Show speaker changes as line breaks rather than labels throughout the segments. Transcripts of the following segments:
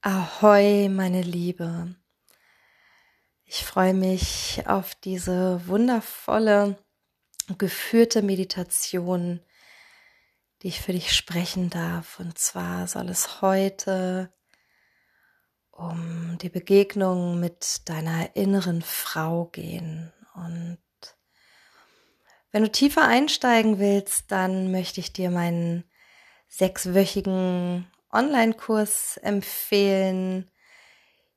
Ahoi, meine Liebe. Ich freue mich auf diese wundervolle, geführte Meditation, die ich für dich sprechen darf. Und zwar soll es heute um die Begegnung mit deiner inneren Frau gehen. Und wenn du tiefer einsteigen willst, dann möchte ich dir meinen sechswöchigen Online-Kurs empfehlen.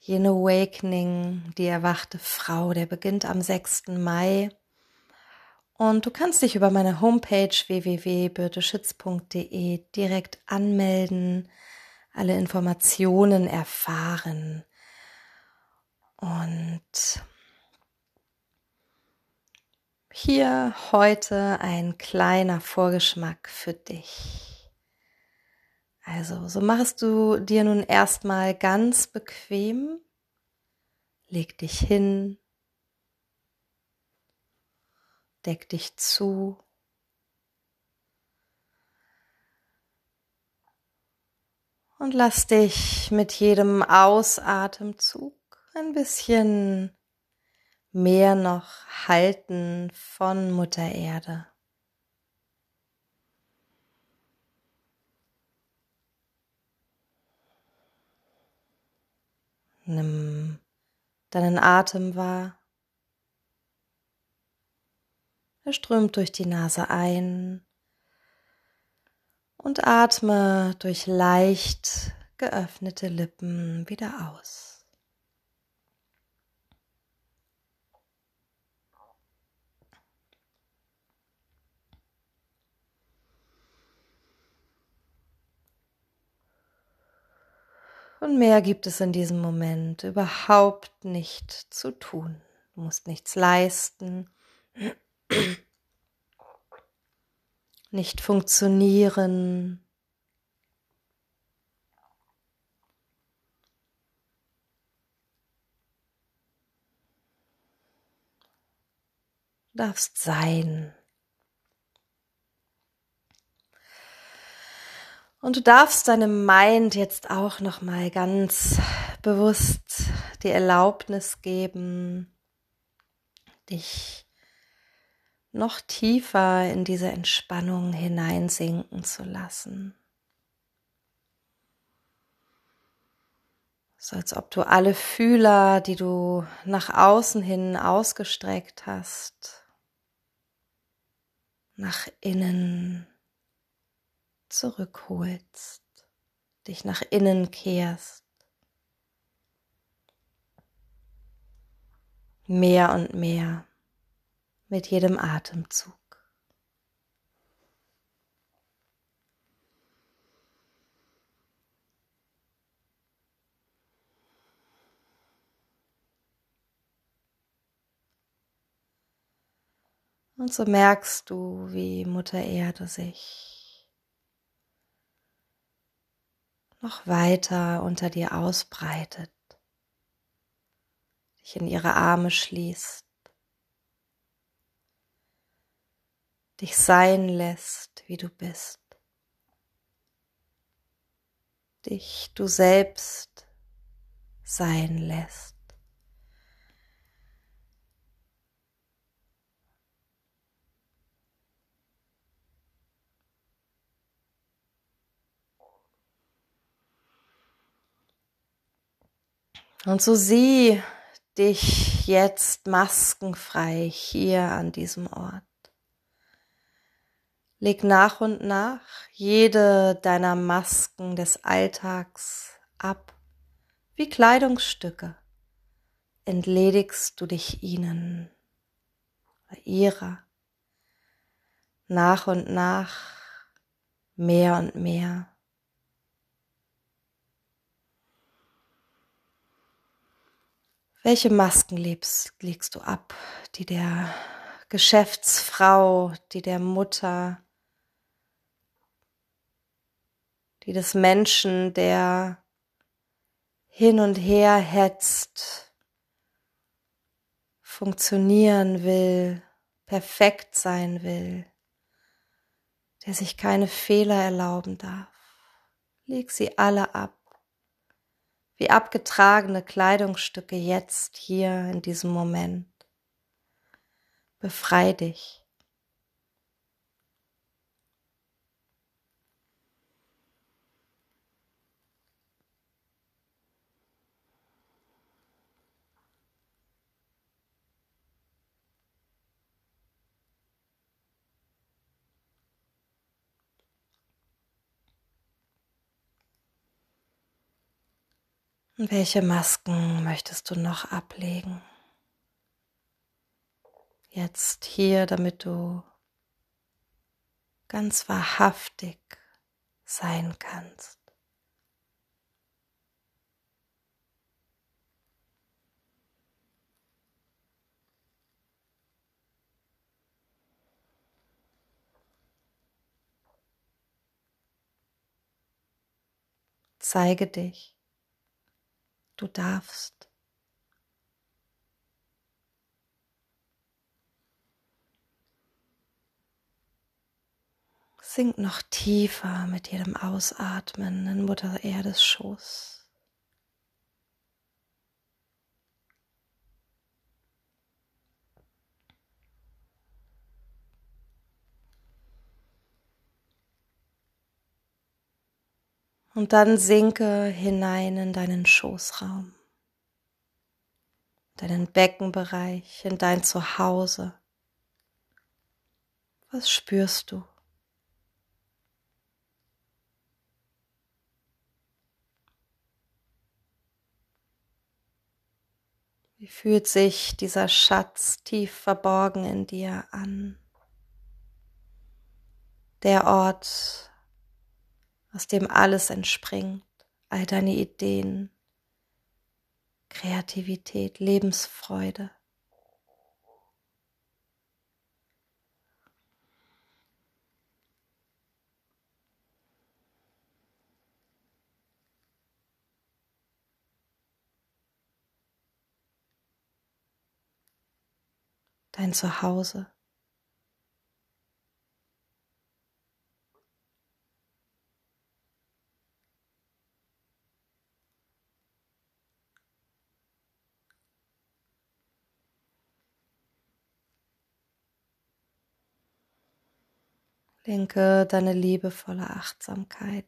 Yin Awakening, die erwachte Frau, der beginnt am 6. Mai. Und du kannst dich über meine Homepage www.birteschitz.de direkt anmelden, alle Informationen erfahren. Und hier heute ein kleiner Vorgeschmack für dich. Also, so machst du dir nun erstmal ganz bequem, leg dich hin, deck dich zu. Und lass dich mit jedem Ausatemzug ein bisschen mehr noch halten von Mutter Erde. Nimm deinen Atem wahr. Er strömt durch die Nase ein und atme durch leicht geöffnete Lippen wieder aus. Und mehr gibt es in diesem Moment überhaupt nicht zu tun. Du musst nichts leisten, nicht funktionieren. Du darfst sein. Und du darfst deinem Mind jetzt auch noch mal ganz bewusst die Erlaubnis geben, dich noch tiefer in diese Entspannung hineinsinken zu lassen. So als ob du alle Fühler, die du nach außen hin ausgestreckt hast, nach innen zurückholst, dich nach innen kehrst. Mehr und mehr mit jedem Atemzug. Und so merkst du, wie Mutter Erde sich noch weiter unter dir ausbreitet, dich in ihre Arme schließt, dich sein lässt, wie du bist, dich du selbst sein lässt. Und so sieh dich jetzt maskenfrei hier an diesem Ort. Leg nach und nach jede deiner Masken des Alltags ab, wie Kleidungsstücke. Entledigst du dich ihnen, ihrer, nach und nach, mehr und mehr. Welche Masken lebst, legst du ab? Die der Geschäftsfrau, die der Mutter, die des Menschen, der hin und her hetzt, funktionieren will, perfekt sein will, der sich keine Fehler erlauben darf. Leg sie alle ab wie abgetragene Kleidungsstücke jetzt hier in diesem Moment. Befrei dich. Welche Masken möchtest du noch ablegen? Jetzt hier, damit du ganz wahrhaftig sein kannst. Zeige dich. Du darfst. Sink noch tiefer mit jedem Ausatmen in Mutter Erdes Schoß. Und dann sinke hinein in deinen Schoßraum, deinen Beckenbereich, in dein Zuhause. Was spürst du? Wie fühlt sich dieser Schatz tief verborgen in dir an? Der Ort, aus dem alles entspringt, all deine Ideen, Kreativität, Lebensfreude. Dein Zuhause. Lenke deine liebevolle Achtsamkeit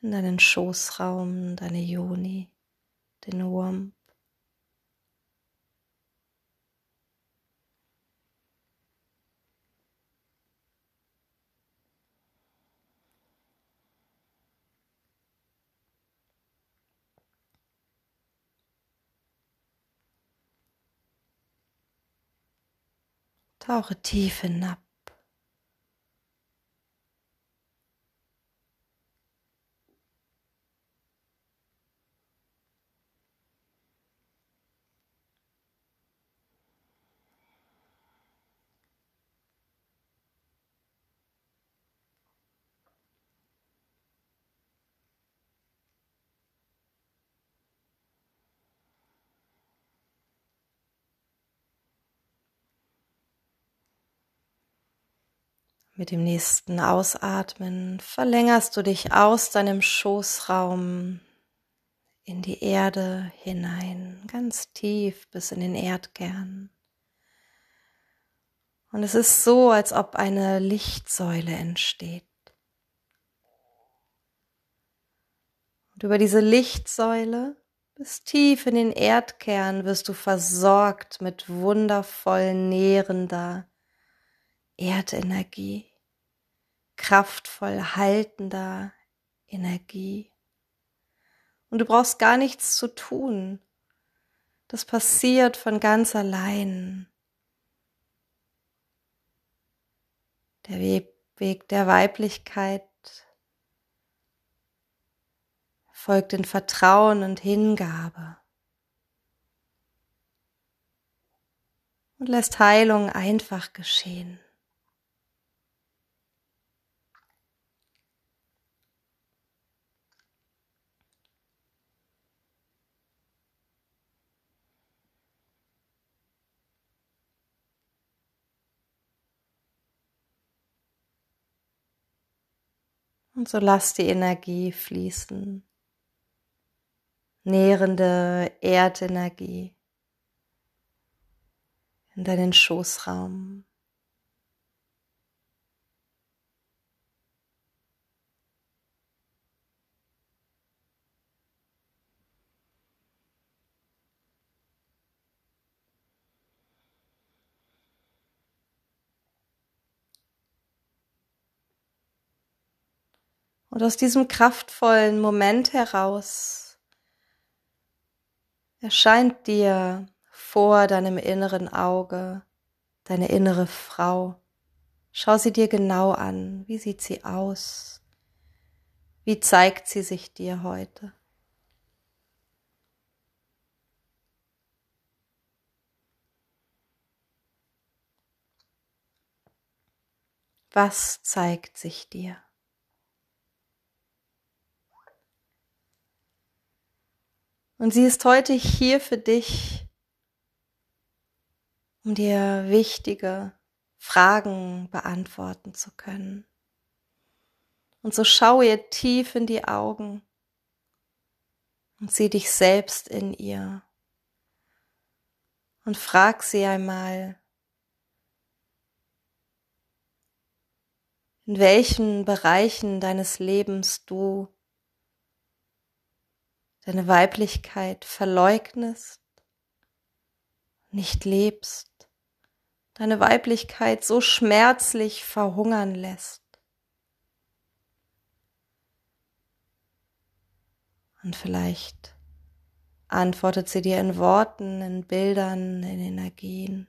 in deinen Schoßraum, deine Joni, den Wurm. Tauche tief hinab Mit dem nächsten Ausatmen verlängerst du dich aus deinem Schoßraum in die Erde hinein, ganz tief bis in den Erdkern. Und es ist so, als ob eine Lichtsäule entsteht. Und über diese Lichtsäule bis tief in den Erdkern wirst du versorgt mit wundervoll nährender, Erdenergie, kraftvoll haltender Energie. Und du brauchst gar nichts zu tun. Das passiert von ganz allein. Der Weg der Weiblichkeit folgt in Vertrauen und Hingabe und lässt Heilung einfach geschehen. Und so lass die Energie fließen. nährende Erdenergie in deinen Schoßraum. Und aus diesem kraftvollen Moment heraus erscheint dir vor deinem inneren Auge deine innere Frau. Schau sie dir genau an. Wie sieht sie aus? Wie zeigt sie sich dir heute? Was zeigt sich dir? Und sie ist heute hier für dich, um dir wichtige Fragen beantworten zu können. Und so schau ihr tief in die Augen und sieh dich selbst in ihr und frag sie einmal, in welchen Bereichen deines Lebens du deine Weiblichkeit verleugnest, nicht lebst, deine Weiblichkeit so schmerzlich verhungern lässt. Und vielleicht antwortet sie dir in Worten, in Bildern, in Energien.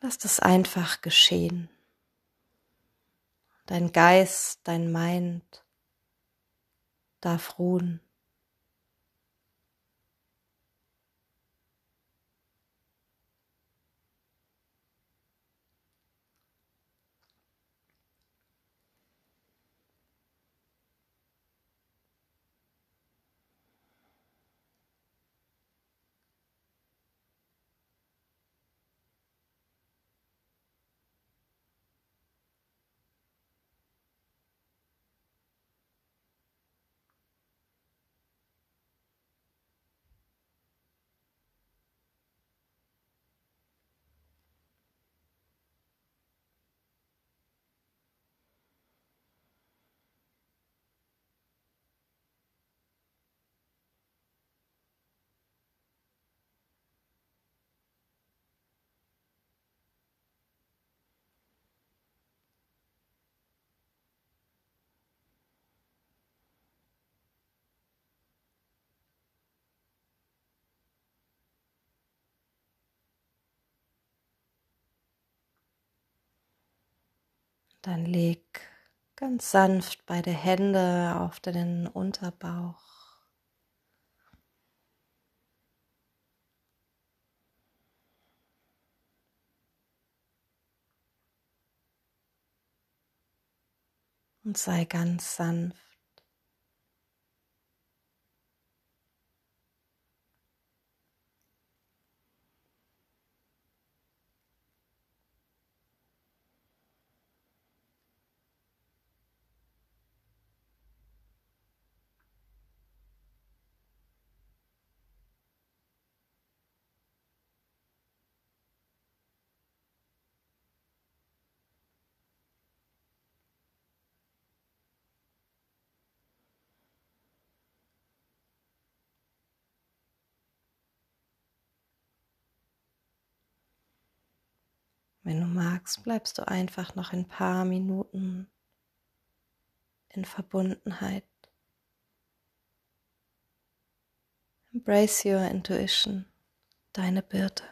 Lass das einfach geschehen dein Geist, dein Mind darf ruhen. Dann leg ganz sanft beide Hände auf deinen Unterbauch. Und sei ganz sanft. Wenn du magst, bleibst du einfach noch ein paar Minuten in Verbundenheit. Embrace your intuition, deine Birte.